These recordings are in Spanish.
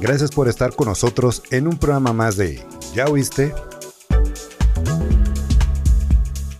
gracias por estar con nosotros en un programa más de ¿Ya oíste?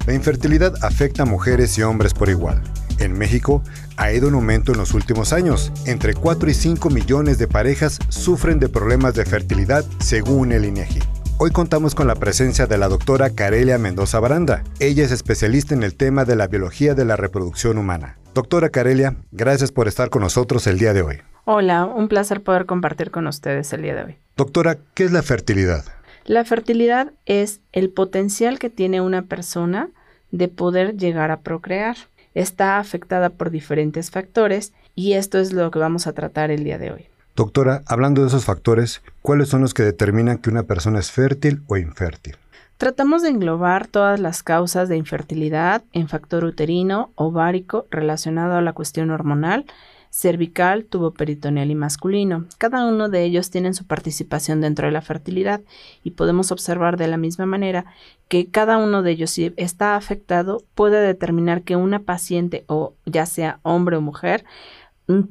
La infertilidad afecta a mujeres y hombres por igual. En México ha ido en aumento en los últimos años. Entre 4 y 5 millones de parejas sufren de problemas de fertilidad según el INEGI. Hoy contamos con la presencia de la doctora Carelia Mendoza Baranda. Ella es especialista en el tema de la biología de la reproducción humana. Doctora Carelia, gracias por estar con nosotros el día de hoy. Hola, un placer poder compartir con ustedes el día de hoy. Doctora, ¿qué es la fertilidad? La fertilidad es el potencial que tiene una persona de poder llegar a procrear. Está afectada por diferentes factores y esto es lo que vamos a tratar el día de hoy. Doctora, hablando de esos factores, ¿cuáles son los que determinan que una persona es fértil o infértil? Tratamos de englobar todas las causas de infertilidad en factor uterino, ovárico, relacionado a la cuestión hormonal, cervical, tubo peritoneal y masculino. Cada uno de ellos tiene su participación dentro de la fertilidad y podemos observar de la misma manera que cada uno de ellos, si está afectado, puede determinar que una paciente, o ya sea hombre o mujer,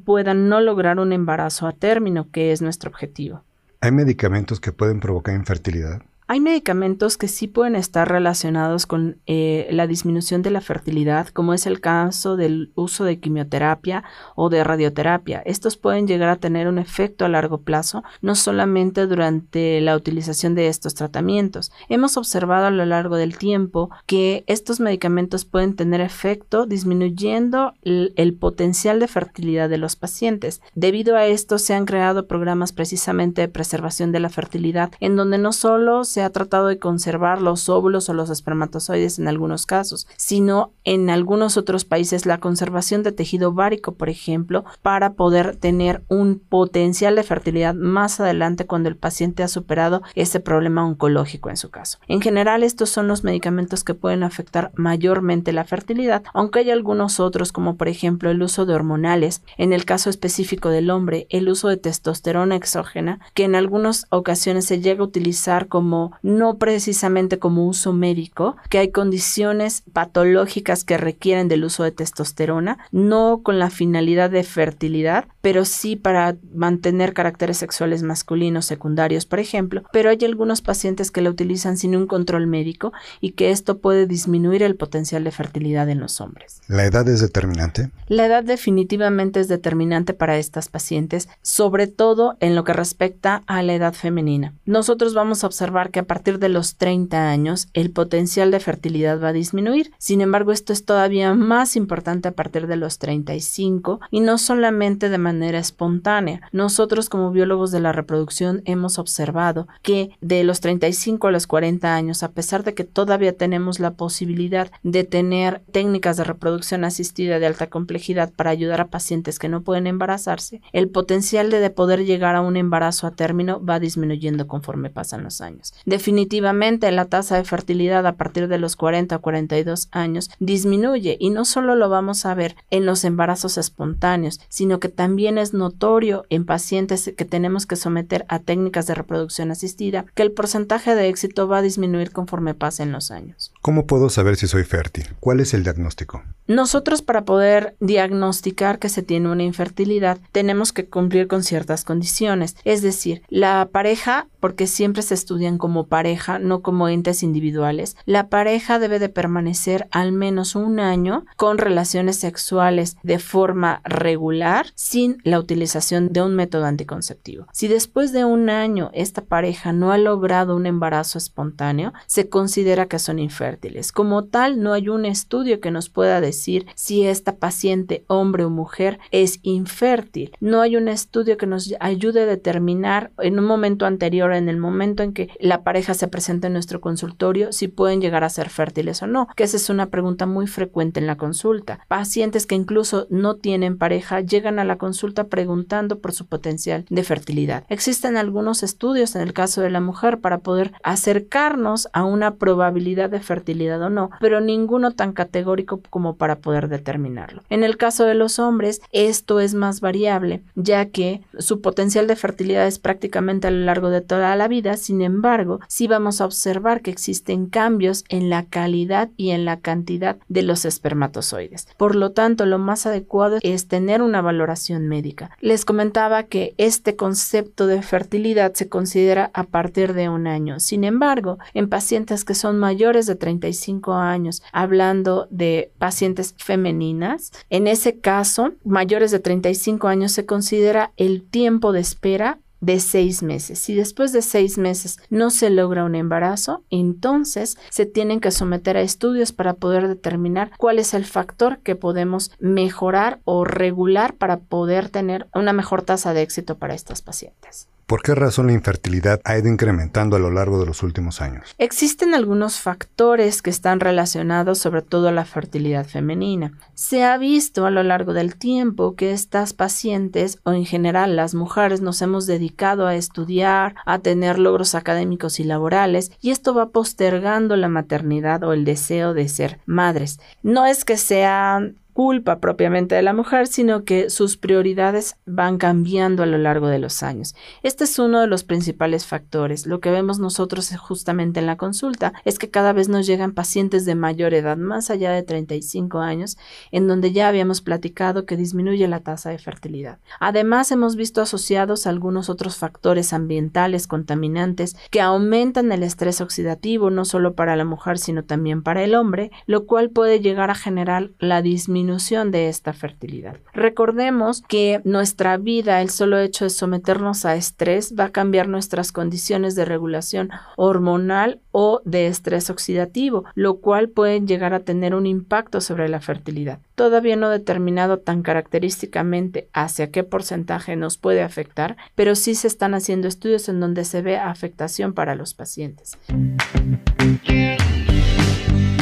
pueda no lograr un embarazo a término, que es nuestro objetivo. ¿Hay medicamentos que pueden provocar infertilidad? Hay medicamentos que sí pueden estar relacionados con eh, la disminución de la fertilidad, como es el caso del uso de quimioterapia o de radioterapia. Estos pueden llegar a tener un efecto a largo plazo, no solamente durante la utilización de estos tratamientos. Hemos observado a lo largo del tiempo que estos medicamentos pueden tener efecto disminuyendo el, el potencial de fertilidad de los pacientes. Debido a esto se han creado programas precisamente de preservación de la fertilidad, en donde no solo se ha tratado de conservar los óvulos o los espermatozoides en algunos casos, sino en algunos otros países la conservación de tejido ovárico, por ejemplo, para poder tener un potencial de fertilidad más adelante cuando el paciente ha superado ese problema oncológico en su caso. En general, estos son los medicamentos que pueden afectar mayormente la fertilidad, aunque hay algunos otros como por ejemplo el uso de hormonales, en el caso específico del hombre, el uso de testosterona exógena, que en algunas ocasiones se llega a utilizar como no precisamente como uso médico, que hay condiciones patológicas que requieren del uso de testosterona, no con la finalidad de fertilidad, pero sí para mantener caracteres sexuales masculinos secundarios, por ejemplo, pero hay algunos pacientes que la utilizan sin un control médico y que esto puede disminuir el potencial de fertilidad en los hombres. ¿La edad es determinante? La edad definitivamente es determinante para estas pacientes, sobre todo en lo que respecta a la edad femenina. Nosotros vamos a observar que a partir de los 30 años el potencial de fertilidad va a disminuir. Sin embargo, esto es todavía más importante a partir de los 35 y no solamente de manera espontánea. Nosotros como biólogos de la reproducción hemos observado que de los 35 a los 40 años, a pesar de que todavía tenemos la posibilidad de tener técnicas de reproducción asistida de alta complejidad para ayudar a pacientes que no pueden embarazarse, el potencial de poder llegar a un embarazo a término va disminuyendo conforme pasan los años. Definitivamente la tasa de fertilidad a partir de los 40 a 42 años disminuye y no solo lo vamos a ver en los embarazos espontáneos, sino que también es notorio en pacientes que tenemos que someter a técnicas de reproducción asistida que el porcentaje de éxito va a disminuir conforme pasen los años. ¿Cómo puedo saber si soy fértil? ¿Cuál es el diagnóstico? Nosotros para poder diagnosticar que se tiene una infertilidad tenemos que cumplir con ciertas condiciones, es decir, la pareja, porque siempre se estudian como pareja, no como entes individuales, la pareja debe de permanecer al menos un año con relaciones sexuales de forma regular sin la utilización de un método anticonceptivo. Si después de un año esta pareja no ha logrado un embarazo espontáneo, se considera que son infértiles. Como tal, no hay un estudio que nos pueda decir si esta paciente, hombre o mujer, es infértil. No hay un estudio que nos ayude a determinar en un momento anterior, en el momento en que la pareja se presenta en nuestro consultorio si pueden llegar a ser fértiles o no, que esa es una pregunta muy frecuente en la consulta. Pacientes que incluso no tienen pareja llegan a la consulta consulta preguntando por su potencial de fertilidad. Existen algunos estudios en el caso de la mujer para poder acercarnos a una probabilidad de fertilidad o no, pero ninguno tan categórico como para poder determinarlo. En el caso de los hombres, esto es más variable, ya que su potencial de fertilidad es prácticamente a lo largo de toda la vida, sin embargo, sí vamos a observar que existen cambios en la calidad y en la cantidad de los espermatozoides. Por lo tanto, lo más adecuado es tener una valoración médica. Les comentaba que este concepto de fertilidad se considera a partir de un año. Sin embargo, en pacientes que son mayores de 35 años, hablando de pacientes femeninas, en ese caso, mayores de 35 años se considera el tiempo de espera de seis meses. Si después de seis meses no se logra un embarazo, entonces se tienen que someter a estudios para poder determinar cuál es el factor que podemos mejorar o regular para poder tener una mejor tasa de éxito para estas pacientes. ¿Por qué razón la infertilidad ha ido incrementando a lo largo de los últimos años? Existen algunos factores que están relacionados sobre todo a la fertilidad femenina. Se ha visto a lo largo del tiempo que estas pacientes o en general las mujeres nos hemos dedicado a estudiar, a tener logros académicos y laborales y esto va postergando la maternidad o el deseo de ser madres. No es que sean culpa propiamente de la mujer, sino que sus prioridades van cambiando a lo largo de los años. Este es uno de los principales factores. Lo que vemos nosotros justamente en la consulta es que cada vez nos llegan pacientes de mayor edad, más allá de 35 años, en donde ya habíamos platicado que disminuye la tasa de fertilidad. Además, hemos visto asociados algunos otros factores ambientales contaminantes que aumentan el estrés oxidativo no solo para la mujer, sino también para el hombre, lo cual puede llegar a generar la disminución de esta fertilidad. Recordemos que nuestra vida, el solo hecho de someternos a estrés, va a cambiar nuestras condiciones de regulación hormonal o de estrés oxidativo, lo cual puede llegar a tener un impacto sobre la fertilidad. Todavía no determinado tan característicamente hacia qué porcentaje nos puede afectar, pero sí se están haciendo estudios en donde se ve afectación para los pacientes.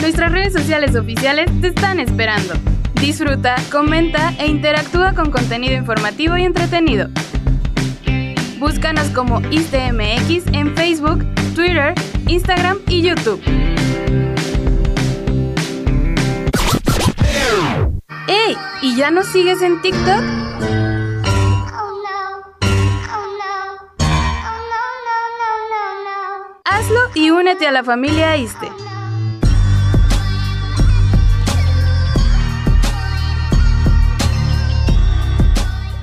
Nuestras redes sociales oficiales te están esperando. Disfruta, comenta e interactúa con contenido informativo y entretenido. Búscanos como ISTMX en Facebook, Twitter, Instagram y YouTube. ¡Ey! ¿Y ya nos sigues en TikTok? Hazlo y únete a la familia ISTE.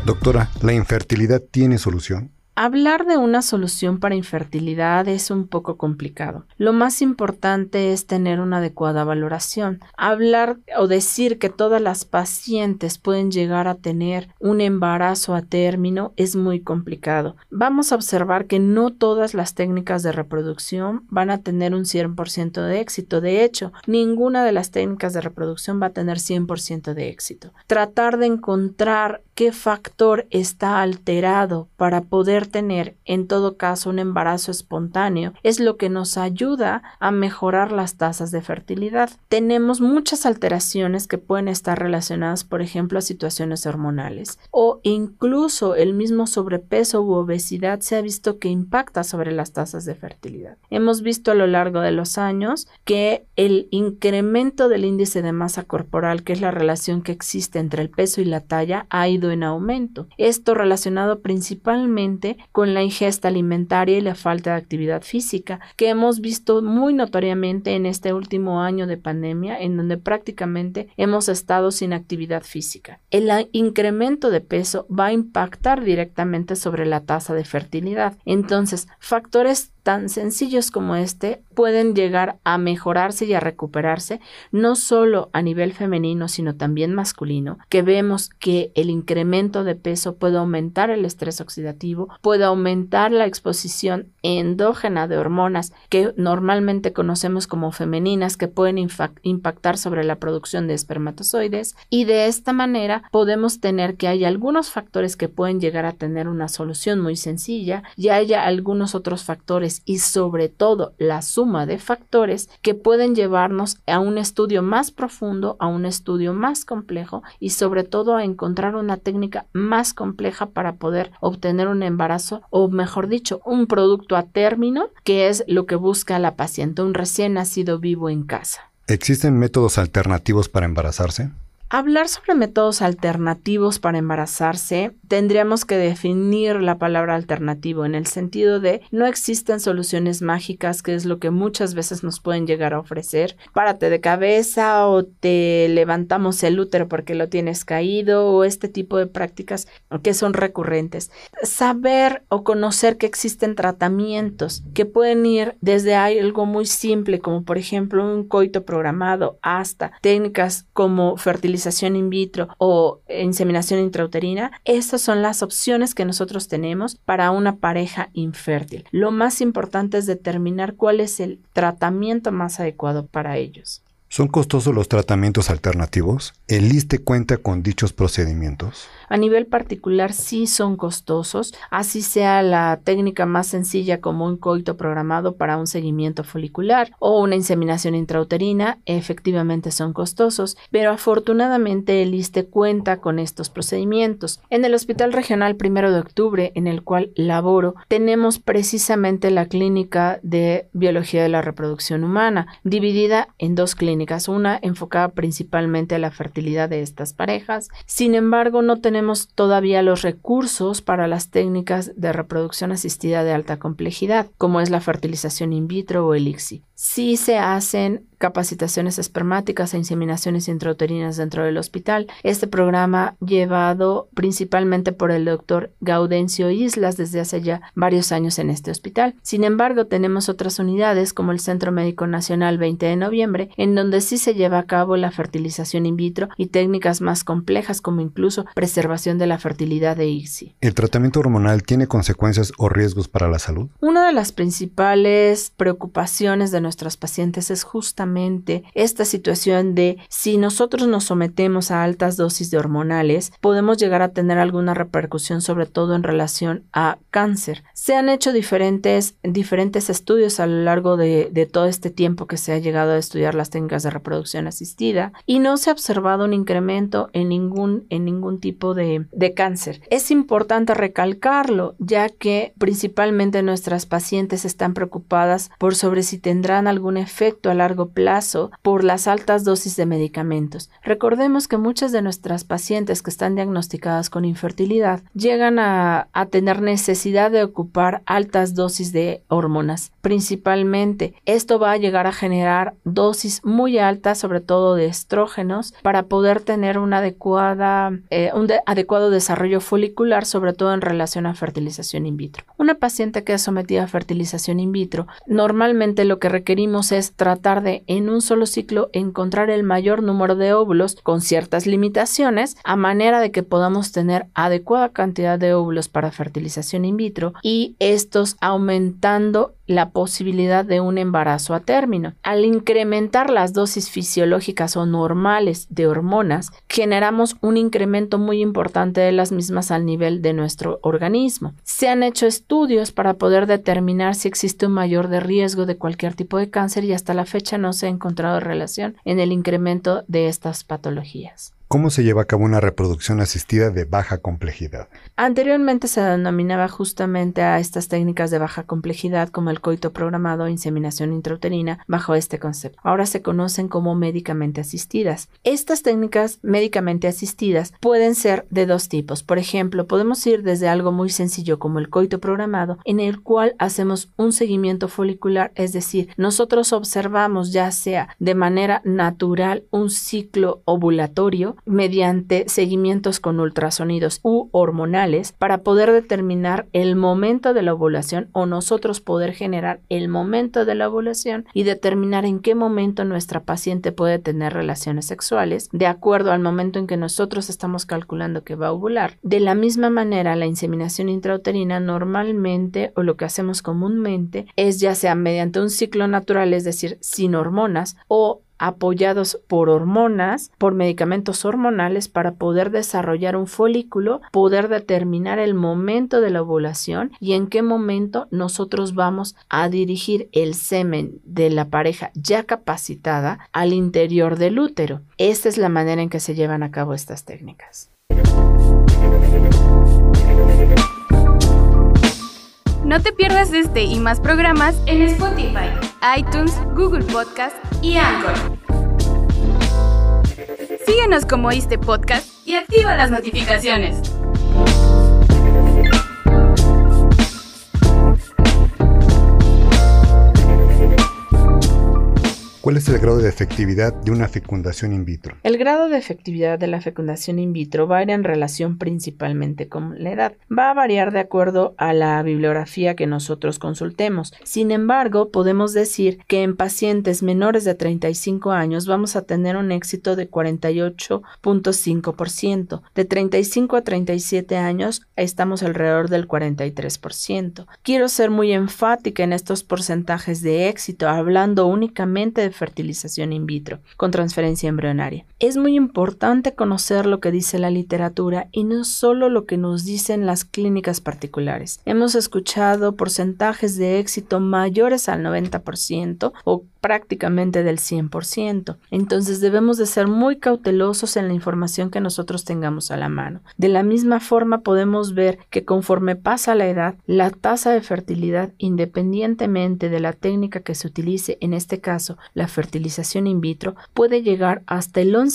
Doctora, ¿la infertilidad tiene solución? Hablar de una solución para infertilidad es un poco complicado. Lo más importante es tener una adecuada valoración. Hablar o decir que todas las pacientes pueden llegar a tener un embarazo a término es muy complicado. Vamos a observar que no todas las técnicas de reproducción van a tener un 100% de éxito. De hecho, ninguna de las técnicas de reproducción va a tener 100% de éxito. Tratar de encontrar qué factor está alterado para poder tener en todo caso un embarazo espontáneo es lo que nos ayuda a mejorar las tasas de fertilidad. Tenemos muchas alteraciones que pueden estar relacionadas, por ejemplo, a situaciones hormonales o incluso el mismo sobrepeso u obesidad se ha visto que impacta sobre las tasas de fertilidad. Hemos visto a lo largo de los años que el incremento del índice de masa corporal, que es la relación que existe entre el peso y la talla, ha ido en aumento. Esto relacionado principalmente con la ingesta alimentaria y la falta de actividad física, que hemos visto muy notoriamente en este último año de pandemia, en donde prácticamente hemos estado sin actividad física. El incremento de peso va a impactar directamente sobre la tasa de fertilidad. Entonces, factores tan sencillos como este pueden llegar a mejorarse y a recuperarse, no solo a nivel femenino, sino también masculino, que vemos que el incremento de peso puede aumentar el estrés oxidativo, puede aumentar la exposición endógena de hormonas que normalmente conocemos como femeninas, que pueden impactar sobre la producción de espermatozoides, y de esta manera podemos tener que hay algunos factores que pueden llegar a tener una solución muy sencilla y haya algunos otros factores y sobre todo la suma de factores que pueden llevarnos a un estudio más profundo, a un estudio más complejo y sobre todo a encontrar una técnica más compleja para poder obtener un embarazo o mejor dicho, un producto a término que es lo que busca la paciente, un recién nacido vivo en casa. ¿Existen métodos alternativos para embarazarse? Hablar sobre métodos alternativos para embarazarse, tendríamos que definir la palabra alternativo en el sentido de no existen soluciones mágicas, que es lo que muchas veces nos pueden llegar a ofrecer. Párate de cabeza o te levantamos el útero porque lo tienes caído o este tipo de prácticas que son recurrentes. Saber o conocer que existen tratamientos que pueden ir desde algo muy simple como por ejemplo un coito programado hasta técnicas como fertilización in vitro o inseminación intrauterina, estas son las opciones que nosotros tenemos para una pareja infértil. Lo más importante es determinar cuál es el tratamiento más adecuado para ellos. ¿Son costosos los tratamientos alternativos? ¿El ISTE cuenta con dichos procedimientos? A nivel particular sí son costosos, así sea la técnica más sencilla como un coito programado para un seguimiento folicular o una inseminación intrauterina, efectivamente son costosos, pero afortunadamente el ISTE cuenta con estos procedimientos. En el Hospital Regional Primero de Octubre, en el cual laboro, tenemos precisamente la clínica de biología de la reproducción humana, dividida en dos clínicas, una enfocada principalmente a la fertilidad de estas parejas. Sin embargo, no tenemos todavía los recursos para las técnicas de reproducción asistida de alta complejidad, como es la fertilización in vitro o el ICSI. Sí se hacen capacitaciones espermáticas e inseminaciones intrauterinas dentro del hospital. Este programa llevado principalmente por el doctor Gaudencio Islas desde hace ya varios años en este hospital. Sin embargo, tenemos otras unidades como el Centro Médico Nacional 20 de noviembre, en donde sí se lleva a cabo la fertilización in vitro y técnicas más complejas como incluso preservación de la fertilidad de ICSI. ¿El tratamiento hormonal tiene consecuencias o riesgos para la salud? Una de las principales preocupaciones de nuestros pacientes es justamente esta situación de si nosotros nos sometemos a altas dosis de hormonales, podemos llegar a tener alguna repercusión, sobre todo en relación a cáncer. Se han hecho diferentes, diferentes estudios a lo largo de, de todo este tiempo que se ha llegado a estudiar las técnicas de reproducción asistida y no se ha observado un incremento en ningún, en ningún tipo de, de cáncer. Es importante recalcarlo, ya que principalmente nuestras pacientes están preocupadas por sobre si tendrán algún efecto a largo plazo por las altas dosis de medicamentos. Recordemos que muchas de nuestras pacientes que están diagnosticadas con infertilidad llegan a, tener necesidad de ocupar altas dosis de hormonas. Principalmente, esto va a llegar a generar dosis muy altas, sobre todo de estrógenos, para poder tener una adecuada, eh, un adecuado desarrollo folicular, sobre todo en relación a fertilización in vitro. Una paciente que es sometida a fertilización in vitro, normalmente lo que requerimos es tratar de en un solo ciclo encontrar el mayor número de óvulos con ciertas limitaciones a manera de que podamos tener adecuada cantidad de óvulos para fertilización in vitro y estos aumentando la posibilidad de un embarazo a término. Al incrementar las dosis fisiológicas o normales de hormonas, generamos un incremento muy importante de las mismas al nivel de nuestro organismo. Se han hecho estudios para poder determinar si existe un mayor de riesgo de cualquier tipo de cáncer y hasta la fecha no se ha encontrado relación en el incremento de estas patologías. ¿Cómo se lleva a cabo una reproducción asistida de baja complejidad? Anteriormente se denominaba justamente a estas técnicas de baja complejidad como el coito programado o inseminación intrauterina bajo este concepto. Ahora se conocen como médicamente asistidas. Estas técnicas médicamente asistidas pueden ser de dos tipos. Por ejemplo, podemos ir desde algo muy sencillo como el coito programado, en el cual hacemos un seguimiento folicular, es decir, nosotros observamos ya sea de manera natural un ciclo ovulatorio mediante seguimientos con ultrasonidos u hormonales para poder determinar el momento de la ovulación o nosotros poder generar el momento de la ovulación y determinar en qué momento nuestra paciente puede tener relaciones sexuales de acuerdo al momento en que nosotros estamos calculando que va a ovular. De la misma manera, la inseminación intrauterina normalmente o lo que hacemos comúnmente es ya sea mediante un ciclo natural, es decir, sin hormonas, o apoyados por hormonas, por medicamentos hormonales para poder desarrollar un folículo, poder determinar el momento de la ovulación y en qué momento nosotros vamos a dirigir el semen de la pareja ya capacitada al interior del útero. Esta es la manera en que se llevan a cabo estas técnicas. No te pierdas este y más programas en Spotify, iTunes, Google Podcast y Anchor. Síguenos como este podcast y activa las notificaciones. ¿Cuál es el grado de efectividad de una fecundación in vitro? El grado de efectividad de la fecundación in vitro varía en relación principalmente con la edad. Va a variar de acuerdo a la bibliografía que nosotros consultemos. Sin embargo, podemos decir que en pacientes menores de 35 años vamos a tener un éxito de 48.5%. De 35 a 37 años estamos alrededor del 43%. Quiero ser muy enfática en estos porcentajes de éxito, hablando únicamente de fertilización in vitro con transferencia embrionaria. Es muy importante conocer lo que dice la literatura y no solo lo que nos dicen las clínicas particulares. Hemos escuchado porcentajes de éxito mayores al 90% o prácticamente del 100%. Entonces debemos de ser muy cautelosos en la información que nosotros tengamos a la mano. De la misma forma podemos ver que conforme pasa la edad, la tasa de fertilidad, independientemente de la técnica que se utilice, en este caso la fertilización in vitro, puede llegar hasta el 11%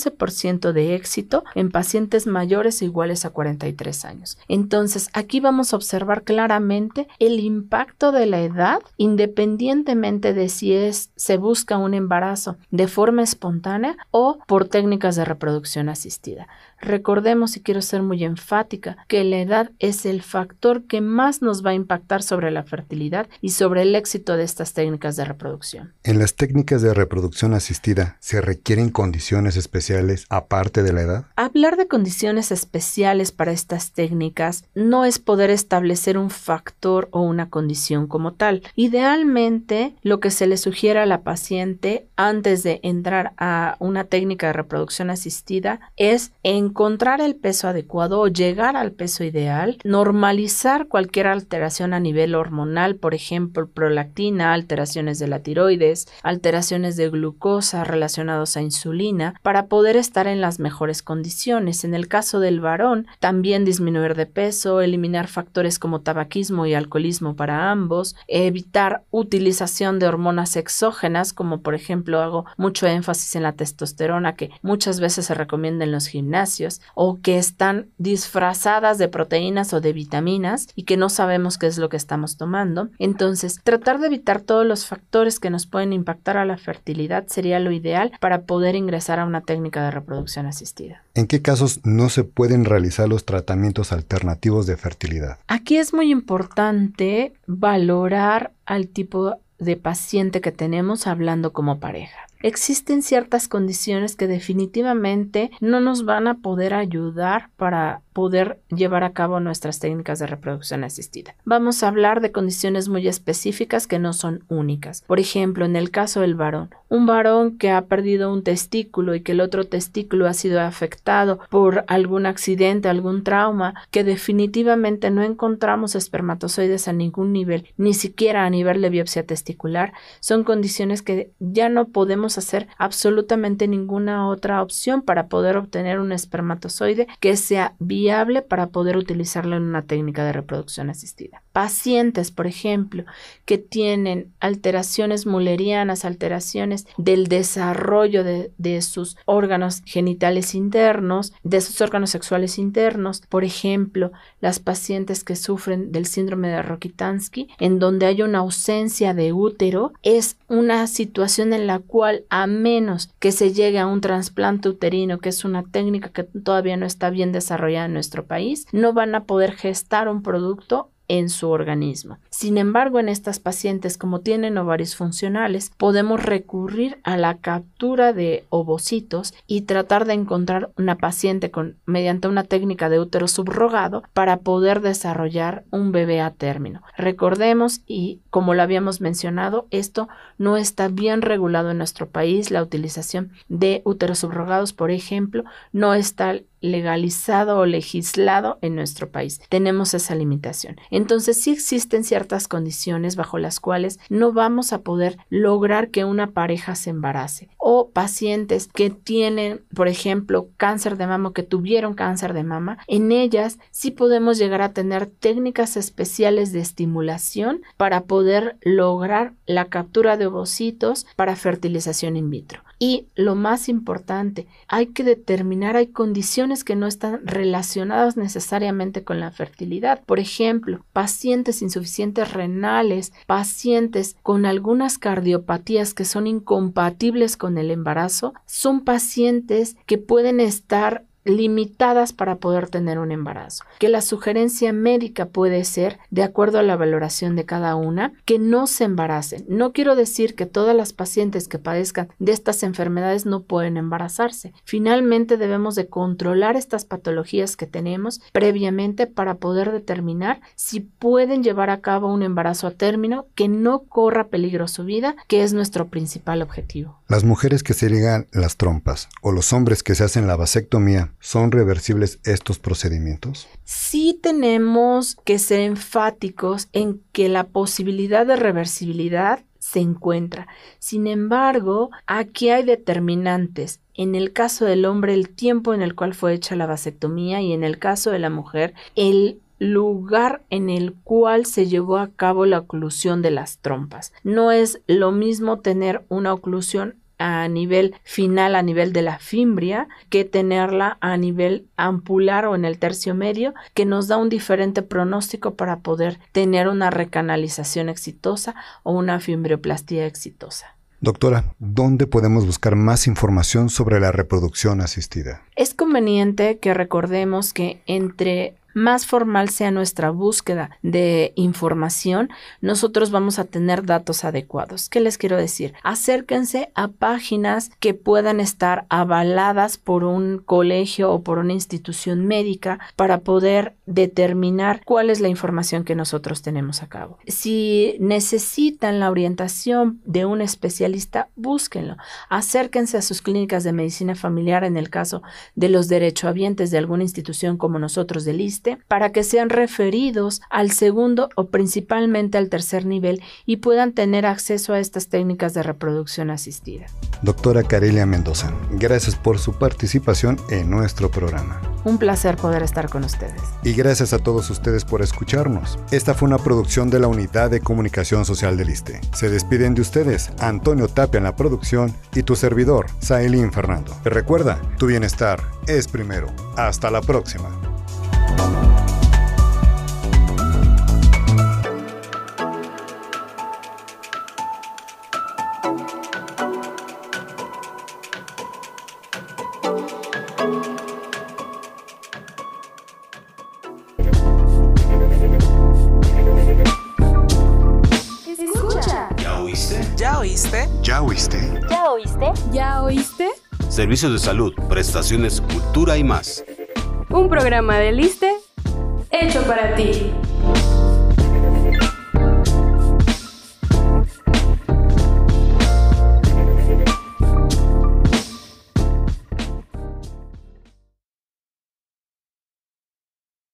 de éxito en pacientes mayores o iguales a 43 años. Entonces aquí vamos a observar claramente el impacto de la edad independientemente de si se busca un embarazo de forma espontánea o por técnicas de reproducción asistida. Recordemos, y quiero ser muy enfática, que la edad es el factor que más nos va a impactar sobre la fertilidad y sobre el éxito de estas técnicas de reproducción. En las técnicas de reproducción asistida, ¿se requieren condiciones especiales aparte de la edad? Hablar de condiciones especiales para estas técnicas no es poder establecer un factor o una condición como tal. Idealmente, lo que se le sugiere a la paciente antes de entrar a una técnica de reproducción asistida es en encontrar el peso adecuado o llegar al peso ideal, normalizar cualquier alteración a nivel hormonal, por ejemplo, prolactina, alteraciones de la tiroides, alteraciones de glucosa relacionados a insulina, para poder estar en las mejores condiciones. En el caso del varón, también disminuir de peso, eliminar factores como tabaquismo y alcoholismo para ambos, evitar utilización de hormonas exógenas, como por ejemplo hago mucho énfasis en la testosterona que muchas veces se recomienda en los gimnasios o que están disfrazadas de proteínas o de vitaminas y que no sabemos qué es lo que estamos tomando. Entonces, tratar de evitar todos los factores que nos pueden impactar a la fertilidad sería lo ideal para poder ingresar a una técnica de reproducción asistida. ¿En qué casos no se pueden realizar los tratamientos alternativos de fertilidad? Aquí es muy importante valorar al tipo de paciente que tenemos hablando como pareja existen ciertas condiciones que definitivamente no nos van a poder ayudar para poder llevar a cabo nuestras técnicas de reproducción asistida. Vamos a hablar de condiciones muy específicas que no son únicas. Por ejemplo, en el caso del varón, un varón que ha perdido un testículo y que el otro testículo ha sido afectado por algún accidente, algún trauma, que definitivamente no encontramos espermatozoides a ningún nivel, ni siquiera a nivel de biopsia testicular, son condiciones que ya no podemos hacer absolutamente ninguna otra opción para poder obtener un espermatozoide que sea viable para poder utilizarlo en una técnica de reproducción asistida. Pacientes, por ejemplo, que tienen alteraciones mullerianas, alteraciones del desarrollo de, de sus órganos genitales internos, de sus órganos sexuales internos, por ejemplo, las pacientes que sufren del síndrome de Rokitansky, en donde hay una ausencia de útero, es una situación en la cual a menos que se llegue a un trasplante uterino, que es una técnica que todavía no está bien desarrollada en nuestro país, no van a poder gestar un producto en su organismo. Sin embargo, en estas pacientes, como tienen ovarios funcionales, podemos recurrir a la captura de ovocitos y tratar de encontrar una paciente con, mediante una técnica de útero subrogado para poder desarrollar un bebé a término. Recordemos y como lo habíamos mencionado, esto no está bien regulado en nuestro país. La utilización de úteros subrogados, por ejemplo, no está legalizado o legislado en nuestro país. Tenemos esa limitación. Entonces sí existen ciertas condiciones bajo las cuales no vamos a poder lograr que una pareja se embarace. O pacientes que tienen, por ejemplo, cáncer de mama, que tuvieron cáncer de mama, en ellas sí podemos llegar a tener técnicas especiales de estimulación para poder lograr la captura de ovocitos para fertilización in vitro. Y lo más importante, hay que determinar, hay condiciones que no están relacionadas necesariamente con la fertilidad. Por ejemplo, pacientes insuficientes renales, pacientes con algunas cardiopatías que son incompatibles con el embarazo, son pacientes que pueden estar limitadas para poder tener un embarazo. Que la sugerencia médica puede ser, de acuerdo a la valoración de cada una, que no se embaracen. No quiero decir que todas las pacientes que padezcan de estas enfermedades no pueden embarazarse. Finalmente debemos de controlar estas patologías que tenemos previamente para poder determinar si pueden llevar a cabo un embarazo a término que no corra peligro su vida, que es nuestro principal objetivo. Las mujeres que se ligan las trompas o los hombres que se hacen la vasectomía ¿Son reversibles estos procedimientos? Sí tenemos que ser enfáticos en que la posibilidad de reversibilidad se encuentra. Sin embargo, aquí hay determinantes. En el caso del hombre, el tiempo en el cual fue hecha la vasectomía y en el caso de la mujer, el lugar en el cual se llevó a cabo la oclusión de las trompas. No es lo mismo tener una oclusión a nivel final, a nivel de la fimbria, que tenerla a nivel ampular o en el tercio medio, que nos da un diferente pronóstico para poder tener una recanalización exitosa o una fimbrioplastía exitosa. Doctora, ¿dónde podemos buscar más información sobre la reproducción asistida? Es conveniente que recordemos que entre más formal sea nuestra búsqueda de información, nosotros vamos a tener datos adecuados. ¿Qué les quiero decir? Acérquense a páginas que puedan estar avaladas por un colegio o por una institución médica para poder determinar cuál es la información que nosotros tenemos a cabo. Si necesitan la orientación de un especialista, búsquenlo. Acérquense a sus clínicas de medicina familiar en el caso de los derechohabientes de alguna institución como nosotros del ISTE, para que sean referidos al segundo o principalmente al tercer nivel y puedan tener acceso a estas técnicas de reproducción asistida. Doctora Carelia Mendoza, gracias por su participación en nuestro programa. Un placer poder estar con ustedes. Y gracias a todos ustedes por escucharnos. Esta fue una producción de la Unidad de Comunicación Social del ISTE. Se despiden de ustedes Antonio Tapia en la producción y tu servidor, Saelín Fernando. recuerda, tu bienestar es primero. Hasta la próxima. Servicios de salud, prestaciones, cultura y más. Un programa de Liste hecho para ti.